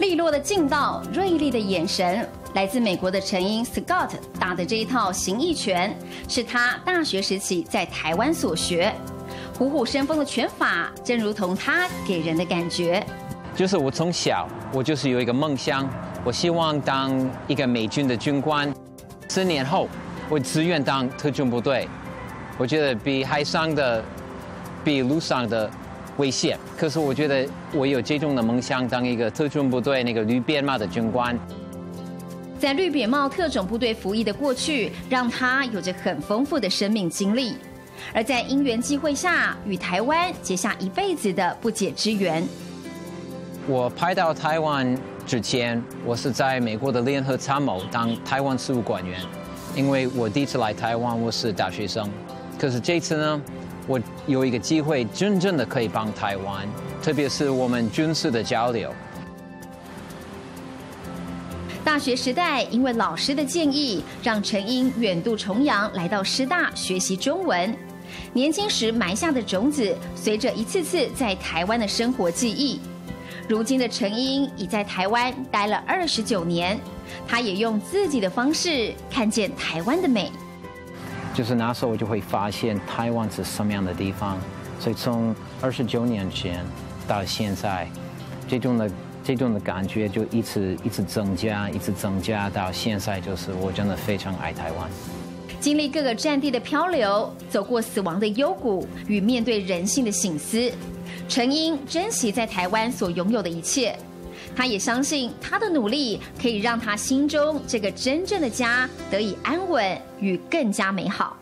利落的劲道，锐利的眼神，来自美国的成英 Scott 打的这一套形意拳，是他大学时期在台湾所学。虎虎生风的拳法，正如同他给人的感觉。就是我从小，我就是有一个梦想，我希望当一个美军的军官。十年后，我自愿当特种部队。我觉得比海上的，比陆上的。危险，可是我觉得我有这种的梦想，当一个特种部队那个绿扁帽的军官。在绿扁帽特种部队服役的过去，让他有着很丰富的生命经历。而在因缘际会下，与台湾结下一辈子的不解之缘。我派到台湾之前，我是在美国的联合参谋当台湾事务官员，因为我第一次来台湾，我是大学生。可是这次呢？我有一个机会，真正的可以帮台湾，特别是我们军事的交流。大学时代，因为老师的建议，让陈英远渡重洋来到师大学习中文。年轻时埋下的种子，随着一次次在台湾的生活记忆，如今的陈英已在台湾待了二十九年。他也用自己的方式看见台湾的美。就是那时候我就会发现台湾是什么样的地方，所以从二十九年前到现在，这种的这种的感觉就一直一直增加，一直增加到现在，就是我真的非常爱台湾。经历各个战地的漂流，走过死亡的幽谷与面对人性的醒思，陈英珍惜在台湾所拥有的一切。他也相信他的努力可以让他心中这个真正的家得以安稳与更加美好。